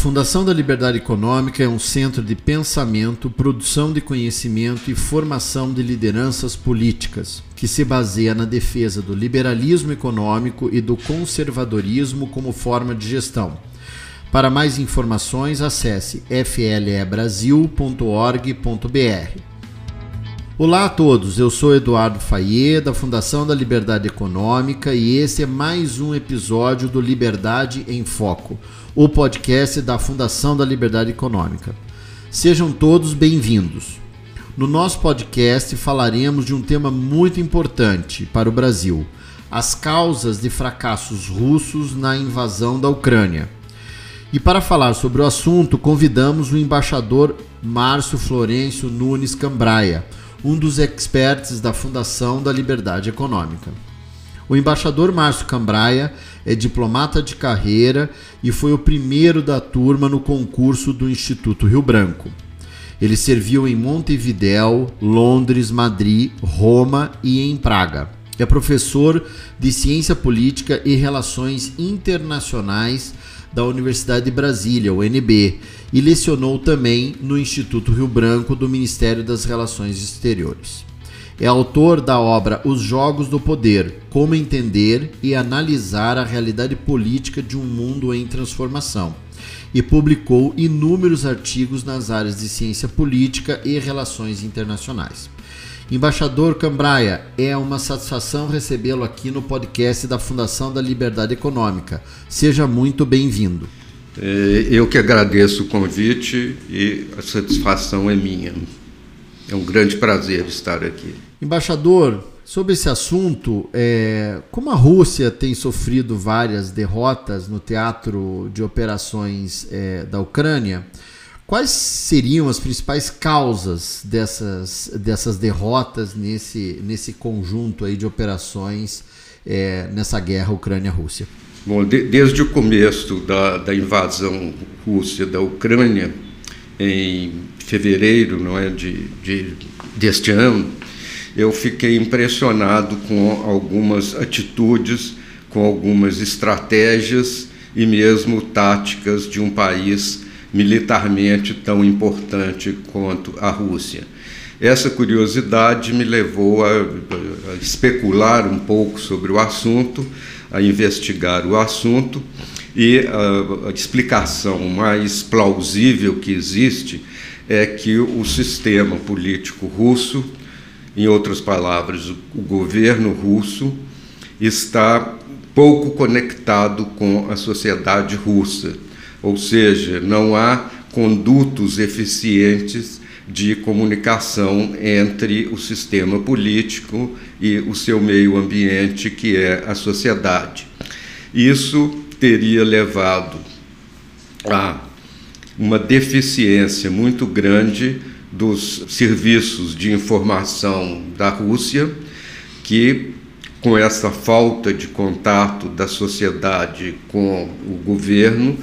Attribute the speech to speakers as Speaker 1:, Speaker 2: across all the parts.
Speaker 1: Fundação da Liberdade Econômica é um centro de pensamento, produção de conhecimento e formação de lideranças políticas, que se baseia na defesa do liberalismo econômico e do conservadorismo como forma de gestão. Para mais informações, acesse flebrasil.org.br. Olá a todos, eu sou Eduardo Faye, da Fundação da Liberdade Econômica, e esse é mais um episódio do Liberdade em Foco o podcast da Fundação da Liberdade Econômica. Sejam todos bem-vindos. No nosso podcast falaremos de um tema muito importante para o Brasil: as causas de fracassos russos na invasão da Ucrânia. E para falar sobre o assunto, convidamos o embaixador Márcio Florencio Nunes Cambraia, um dos experts da Fundação da Liberdade Econômica. O embaixador Márcio Cambraia é diplomata de carreira e foi o primeiro da turma no concurso do Instituto Rio Branco. Ele serviu em Montevidéu, Londres, Madrid, Roma e em Praga. É professor de Ciência Política e Relações Internacionais da Universidade de Brasília, UNB, e lecionou também no Instituto Rio Branco do Ministério das Relações Exteriores. É autor da obra Os Jogos do Poder: Como Entender e Analisar a Realidade Política de um Mundo em Transformação. E publicou inúmeros artigos nas áreas de ciência política e relações internacionais. Embaixador Cambraia, é uma satisfação recebê-lo aqui no podcast da Fundação da Liberdade Econômica. Seja muito bem-vindo.
Speaker 2: É, eu que agradeço o convite e a satisfação é minha. É um grande prazer estar aqui.
Speaker 1: Embaixador, sobre esse assunto, é, como a Rússia tem sofrido várias derrotas no teatro de operações é, da Ucrânia, quais seriam as principais causas dessas, dessas derrotas nesse, nesse conjunto aí de operações é, nessa guerra Ucrânia-Rússia?
Speaker 2: Bom, de, desde o começo da, da invasão russa da Ucrânia, em fevereiro não é, de, de, deste ano, eu fiquei impressionado com algumas atitudes, com algumas estratégias e mesmo táticas de um país militarmente tão importante quanto a Rússia. Essa curiosidade me levou a, a especular um pouco sobre o assunto, a investigar o assunto e a, a explicação mais plausível que existe é que o sistema político russo, em outras palavras, o governo russo, está pouco conectado com a sociedade russa, ou seja, não há condutos eficientes de comunicação entre o sistema político e o seu meio ambiente, que é a sociedade. Isso teria levado a uma deficiência muito grande dos serviços de informação da Rússia, que, com essa falta de contato da sociedade com o governo,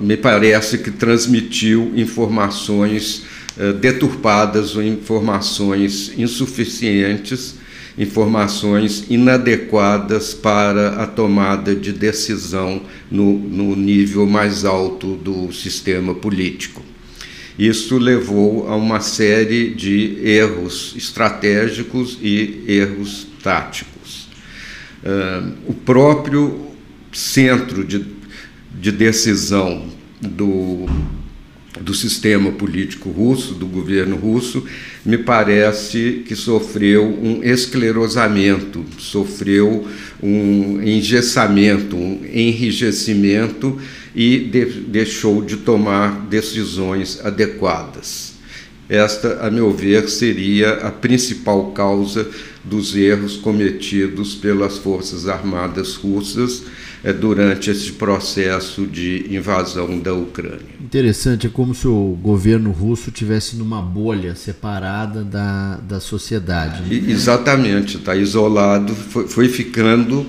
Speaker 2: me parece que transmitiu informações eh, deturpadas ou informações insuficientes informações inadequadas para a tomada de decisão no, no nível mais alto do sistema político. Isso levou a uma série de erros estratégicos e erros táticos. Uh, o próprio centro de, de decisão do do sistema político russo, do governo russo, me parece que sofreu um esclerosamento, sofreu um engessamento, um enrijecimento e de, deixou de tomar decisões adequadas. Esta, a meu ver, seria a principal causa dos erros cometidos pelas Forças Armadas russas durante esse processo de invasão da Ucrânia.
Speaker 1: Interessante, é como se o governo russo tivesse numa bolha separada da, da sociedade.
Speaker 2: Né? Exatamente, está isolado, foi, foi ficando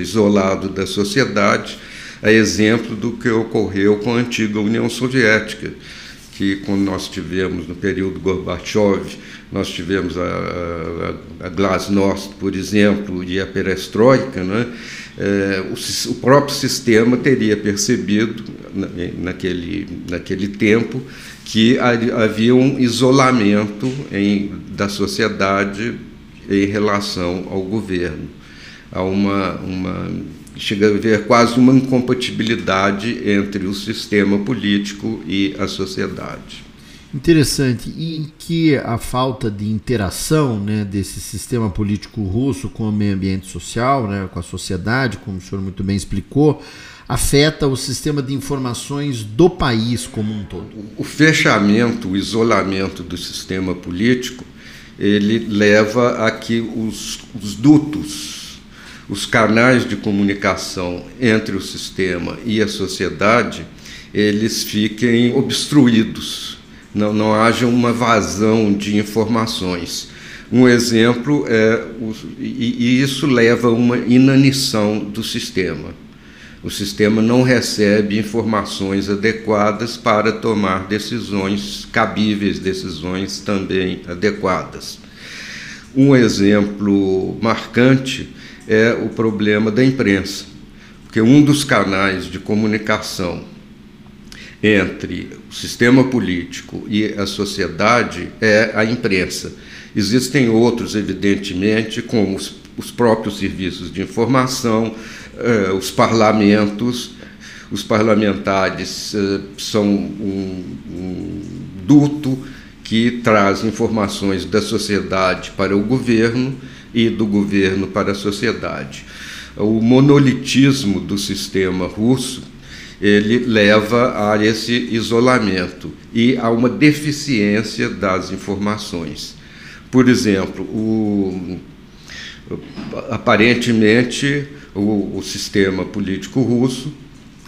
Speaker 2: isolado da sociedade, a exemplo do que ocorreu com a antiga União Soviética que quando nós tivemos no período Gorbachev, nós tivemos a, a, a Glasnost, por exemplo, e a Perestroika, né? É, o, o, próprio sistema teria percebido naquele, naquele tempo que havia um isolamento em, da sociedade em relação ao governo. Há uma, uma chega a haver quase uma incompatibilidade entre o sistema político e a sociedade.
Speaker 1: Interessante. E em que a falta de interação né, desse sistema político russo com o meio ambiente social, né, com a sociedade, como o senhor muito bem explicou, afeta o sistema de informações do país como um todo?
Speaker 2: O fechamento, o isolamento do sistema político, ele leva a que os, os dutos, os canais de comunicação entre o sistema e a sociedade, eles fiquem obstruídos não, não haja uma vazão de informações. Um exemplo é, e, isso leva a uma inanição do sistema. O sistema não recebe informações adequadas para tomar decisões cabíveis, decisões também adequadas. Um exemplo marcante é o problema da imprensa, porque um dos canais de comunicação entre o sistema político e a sociedade é a imprensa. Existem outros, evidentemente, como os, os próprios serviços de informação, eh, os parlamentos. Os parlamentares eh, são um, um duto que traz informações da sociedade para o governo e do governo para a sociedade. O monolitismo do sistema russo ele leva a esse isolamento e a uma deficiência das informações. Por exemplo, o, aparentemente o, o sistema político russo,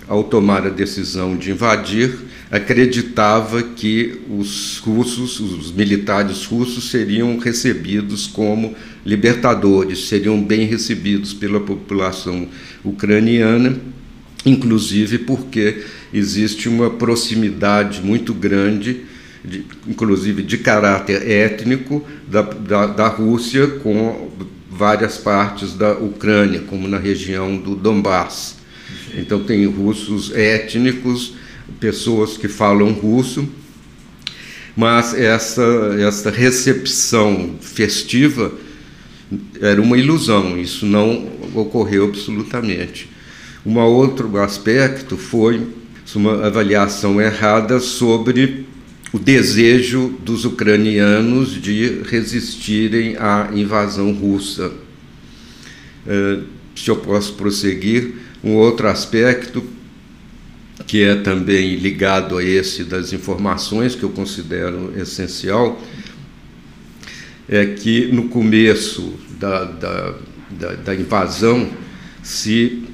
Speaker 2: ao tomar a decisão de invadir, acreditava que os russos, os militares russos, seriam recebidos como libertadores, seriam bem recebidos pela população ucraniana inclusive porque existe uma proximidade muito grande, de, inclusive de caráter étnico, da, da, da, Rússia com várias partes da Ucrânia, como na região do Donbass. Então, tem russos étnicos, pessoas que falam russo, mas essa, essa recepção festiva era uma ilusão, isso não ocorreu absolutamente. Um outro aspecto foi uma avaliação errada sobre o desejo dos ucranianos de resistirem à invasão russa. Eh, se eu posso prosseguir, um outro aspecto que é também ligado a esse das informações, que eu considero essencial, é que no começo da, da, da, da invasão se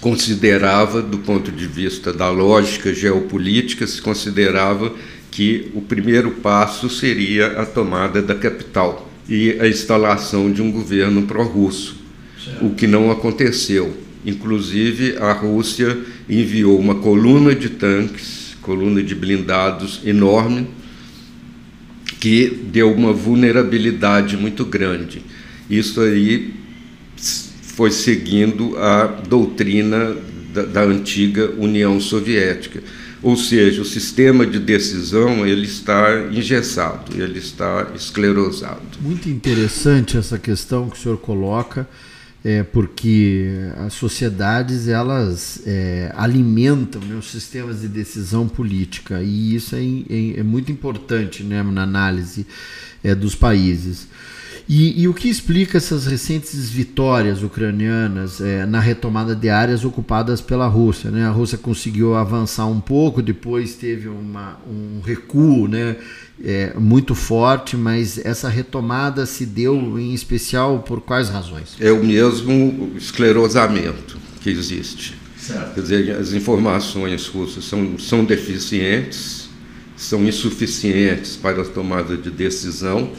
Speaker 2: considerava, do ponto de vista da lógica geopolítica, se considerava que o primeiro passo seria a tomada da capital e a instalação de um governo pró-russo, o que não aconteceu. Inclusive, a Rússia enviou uma coluna de tanques, coluna de blindados enorme, que deu uma vulnerabilidade muito grande. Isso aí foi seguindo a doutrina da, da, antiga União Soviética. Ou seja, o sistema de decisão ele está engessado, ele está esclerosado.
Speaker 1: Muito interessante essa questão que o senhor coloca, é, porque as sociedades elas é, alimentam né, os sistemas de decisão política e isso é, é, é muito importante né, na análise é, dos países. E, e, o que explica essas recentes vitórias ucranianas é, na retomada de áreas ocupadas pela Rússia? Né? A Rússia conseguiu avançar um pouco, depois teve uma, um recuo né, é, muito forte, mas essa retomada se deu em especial por quais razões?
Speaker 2: É o mesmo esclerosamento que existe. Certo. Quer dizer, as informações russas são, são deficientes, são insuficientes para a tomada de decisão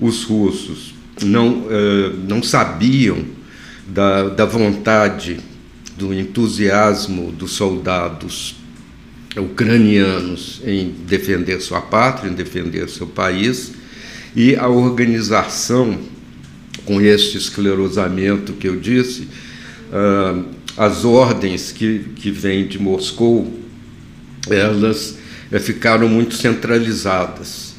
Speaker 2: os russos não, uh, não sabiam da, da vontade, do entusiasmo dos soldados ucranianos em defender sua pátria, em defender seu país, e a organização com este esclerosamento que eu disse, uh, as ordens que, que vêm de Moscou, elas uh, ficaram muito centralizadas.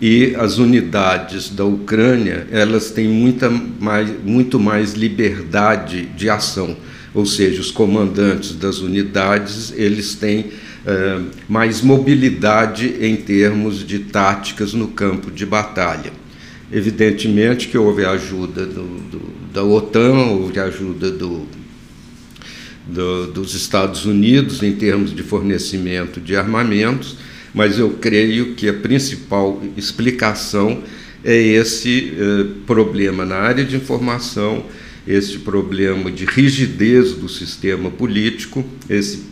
Speaker 2: E as unidades da Ucrânia, elas têm muita mais, muito mais liberdade de ação. Ou seja, os comandantes das unidades, eles têm uh, mais mobilidade em termos de táticas no campo de batalha. Evidentemente que houve ajuda do, do, da OTAN, houve ajuda do, dos Estados Unidos em termos de fornecimento de armamentos, mas eu creio que a principal explicação é esse eh, problema na área de informação, esse problema de rigidez do sistema político, esse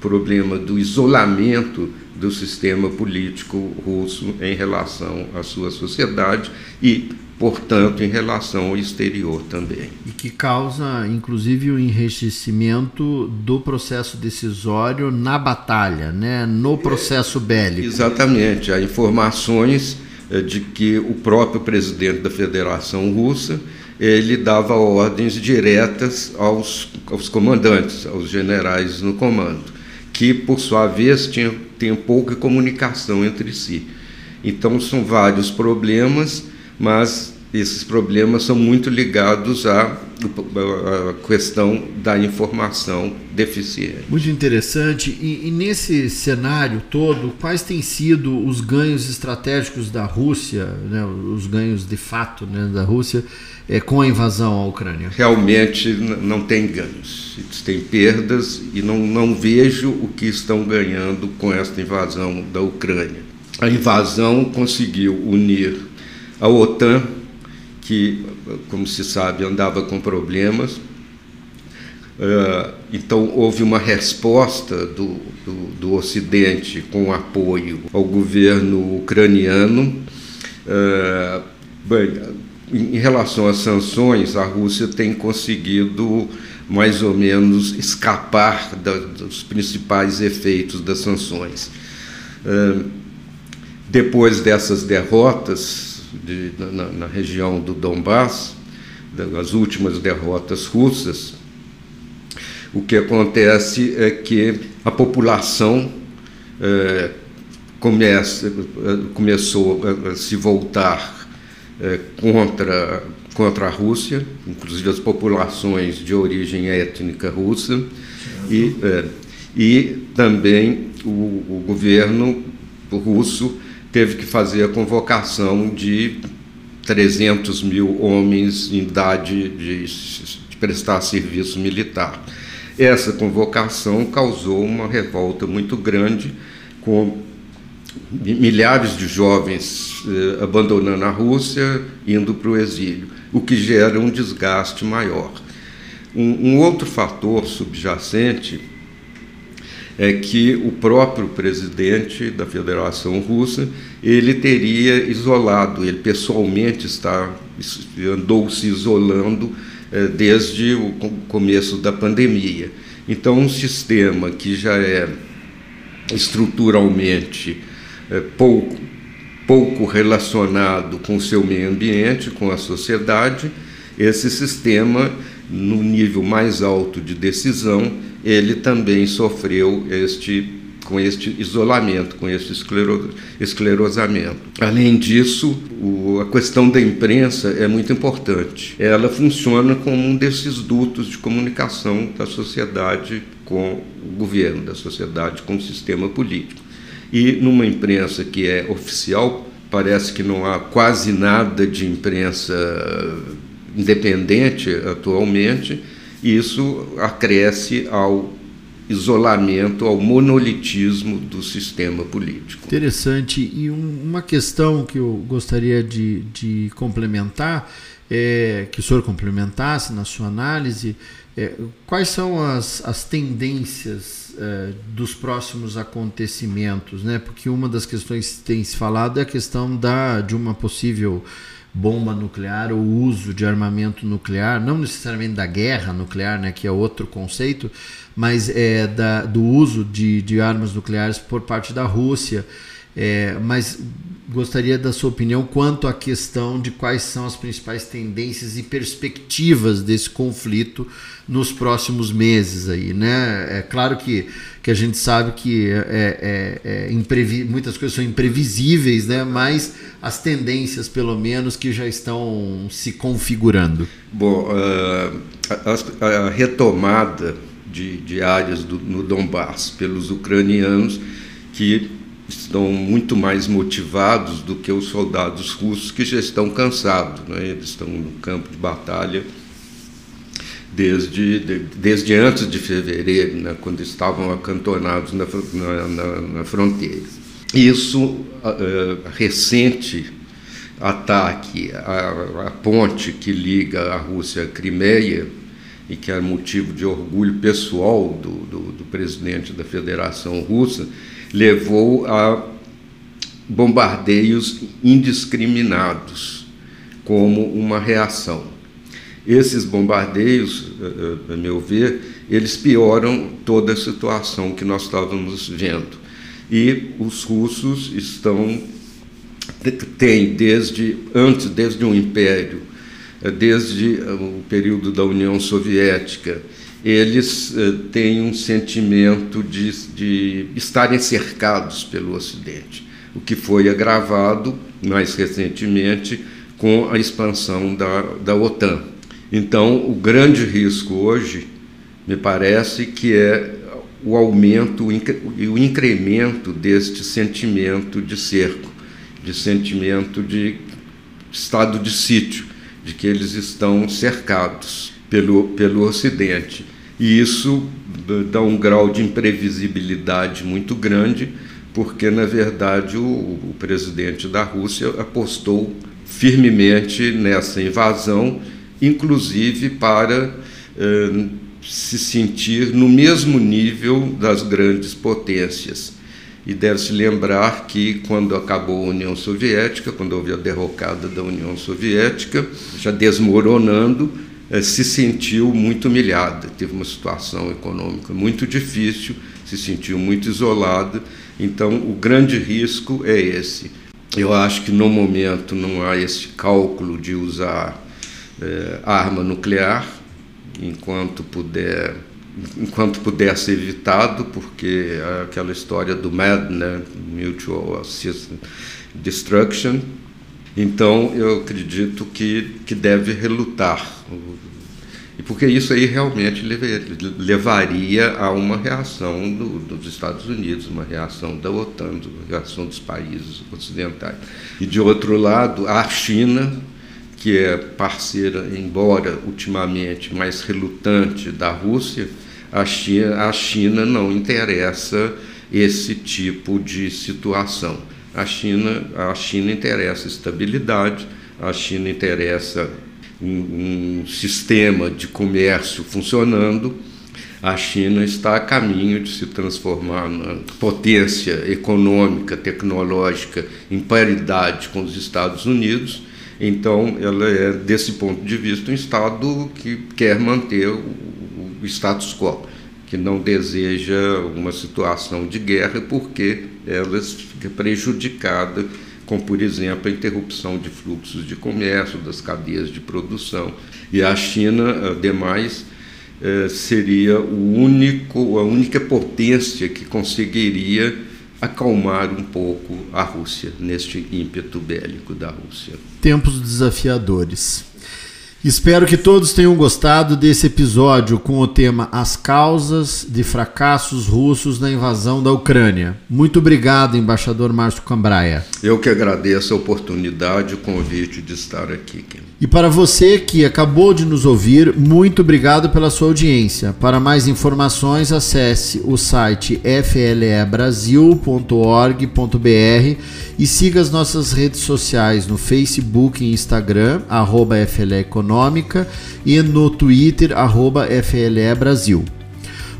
Speaker 2: problema do isolamento do sistema político russo em relação à sua sociedade e, portanto, em relação ao exterior também.
Speaker 1: E que causa, inclusive, o enriquecimento do processo decisório na batalha, né? no processo bélico.
Speaker 2: Exatamente. Há informações eh, de que o próprio presidente da Federação Russa ele dava ordens diretas aos, aos comandantes, aos generais no comando que, por sua vez, tinham, tinham pouca comunicação entre si. Então, são vários problemas, mas esses problemas são muito ligados à, à questão da informação deficiente.
Speaker 1: Muito interessante. E, e, nesse cenário todo, quais têm sido os ganhos estratégicos da Rússia, né, os ganhos de fato né, da Rússia é, com a invasão à Ucrânia?
Speaker 2: Realmente não tem ganhos, eles têm perdas e não, não vejo o que estão ganhando com esta invasão da Ucrânia. A invasão conseguiu unir a OTAN, que, como se sabe, andava com problemas. Uh, então, houve uma resposta do, do, do, Ocidente com apoio ao governo ucraniano. Bem, em relação às sanções, a Rússia tem conseguido mais ou menos escapar da, dos principais efeitos das sanções. Depois dessas derrotas de, na, na, região do Donbass, das últimas derrotas russas, o que acontece é que a população começa, começou a se voltar é, contra, contra a Rússia, inclusive as populações de origem étnica russa, e, é, e também o, o governo russo teve que fazer a convocação de 300 mil homens em idade de, de, prestar serviço militar. Essa convocação causou uma revolta muito grande, com milhares de jovens eh, abandonando a Rússia, indo para o exílio, o que gera um desgaste maior. Um, um, outro fator subjacente é que o próprio presidente da Federação Russa ele teria isolado, ele pessoalmente está andou se isolando eh, desde o começo da pandemia. Então, um sistema que já é estruturalmente é, pouco, pouco relacionado com o seu meio ambiente, com a sociedade, esse sistema, no nível mais alto de decisão, ele também sofreu este com este isolamento, com este esclero, esclerosamento. Além disso, o, a questão da imprensa é muito importante. Ela funciona como um desses dutos de comunicação da sociedade com o governo, da sociedade com o sistema político. E numa imprensa que é oficial, parece que não há quase nada de imprensa independente atualmente, isso acresce ao isolamento, ao monolitismo do sistema político.
Speaker 1: Interessante. E um, uma questão que eu gostaria de, de complementar, é, que o senhor complementasse na sua análise, é, quais são as, as tendências é, dos próximos acontecimentos, né? Porque uma das questões que tem se falado é a questão da, de uma possível bomba nuclear ou uso de armamento nuclear, não necessariamente da guerra nuclear, né, que é outro conceito, mas é da, do uso de, de armas nucleares por parte da Rússia. É, mas gostaria da sua opinião quanto à questão de quais são as principais tendências e perspectivas desse conflito nos próximos meses aí, né? É claro que, que a gente sabe que é, é, é, é muitas coisas são imprevisíveis, né? Mas as tendências, pelo menos, que já estão se configurando.
Speaker 2: Bom, uh, a, a, retomada de, de áreas do, no Donbass pelos ucranianos que estão muito mais motivados do que os soldados russos que já estão cansados. Né? Eles estão no campo de batalha desde, de, desde antes de fevereiro, né? quando estavam acantonados na, na, na, fronteira. Isso, uh, recente ataque à, à ponte que liga a Rússia à Crimeia, e que é motivo de orgulho pessoal do, do, do presidente da Federação Russa, levou a bombardeios indiscriminados como uma reação. Esses bombardeios, eh, eh, a meu ver, eles pioram toda a situação que nós estávamos vendo. E os russos estão têm desde antes, desde o império, desde o período da União Soviética, eles uh, têm um sentimento de, de estarem cercados pelo Ocidente, o que foi agravado mais recentemente com a expansão da, da OTAN. Então, o grande risco hoje, me parece, que é o aumento e o incremento deste sentimento de cerco, de sentimento de estado de sítio, de que eles estão cercados pelo, pelo Ocidente. E isso dá um grau de imprevisibilidade muito grande, porque, na verdade, o, o presidente da Rússia apostou firmemente nessa invasão, inclusive para eh, se sentir no mesmo nível das grandes potências. E deve-se lembrar que, quando acabou a União Soviética, quando houve a derrocada da União Soviética, já desmoronando, eh, se sentiu muito humilhada, teve uma situação econômica muito difícil, se sentiu muito isolada. Então, o grande risco é esse. Eu acho que no momento não há esse cálculo de usar é, arma nuclear enquanto puder enquanto puder ser evitado, porque é aquela história do MAD, né, Mutual Assistance Destruction, então, eu acredito que, que deve relutar. E porque isso aí realmente levaria a uma reação do, dos Estados Unidos, uma reação da OTAN, uma reação dos países ocidentais. E, de outro lado, a China, que é parceira, embora ultimamente mais relutante da Rússia, a China, a China não interessa esse tipo de situação a China, a China interessa estabilidade, a China interessa um, um sistema de comércio funcionando. A China está a caminho de se transformar na potência econômica, tecnológica, em paridade com os Estados Unidos. Então, ela é, desse ponto de vista, um Estado que quer manter o, o status quo, que não deseja uma situação de guerra, porque ela fica prejudicada com, por exemplo, a interrupção de fluxos de comércio, das cadeias de produção. E a China, ademais, eh, seria o único, a única potência que conseguiria acalmar um pouco a Rússia neste ímpeto bélico da Rússia.
Speaker 1: Tempos desafiadores. Espero que todos tenham gostado desse episódio com o tema As causas de fracassos russos na invasão da Ucrânia. Muito obrigado, embaixador Márcio Cambraia.
Speaker 2: Eu que agradeço a oportunidade e o convite de estar aqui.
Speaker 1: E para você que acabou de nos ouvir, muito obrigado pela sua audiência. Para mais informações, acesse o site flebrasil.org.br e siga as nossas redes sociais no Facebook e Instagram, arroba Econômica, e no Twitter, arroba FLE Brasil.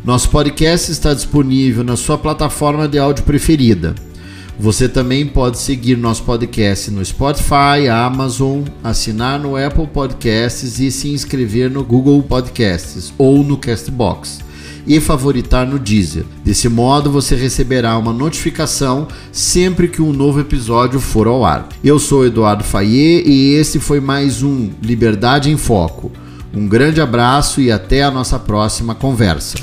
Speaker 1: Nosso podcast está disponível na sua plataforma de áudio preferida. Você também pode seguir nosso podcast no Spotify, Amazon, assinar no Apple Podcasts e se inscrever no Google Podcasts ou no Castbox e favoritar no Deezer. Desse modo, você receberá uma notificação sempre que um novo episódio for ao ar. Eu sou Eduardo Fayet e esse foi mais um Liberdade em Foco. Um grande abraço e até a nossa próxima conversa.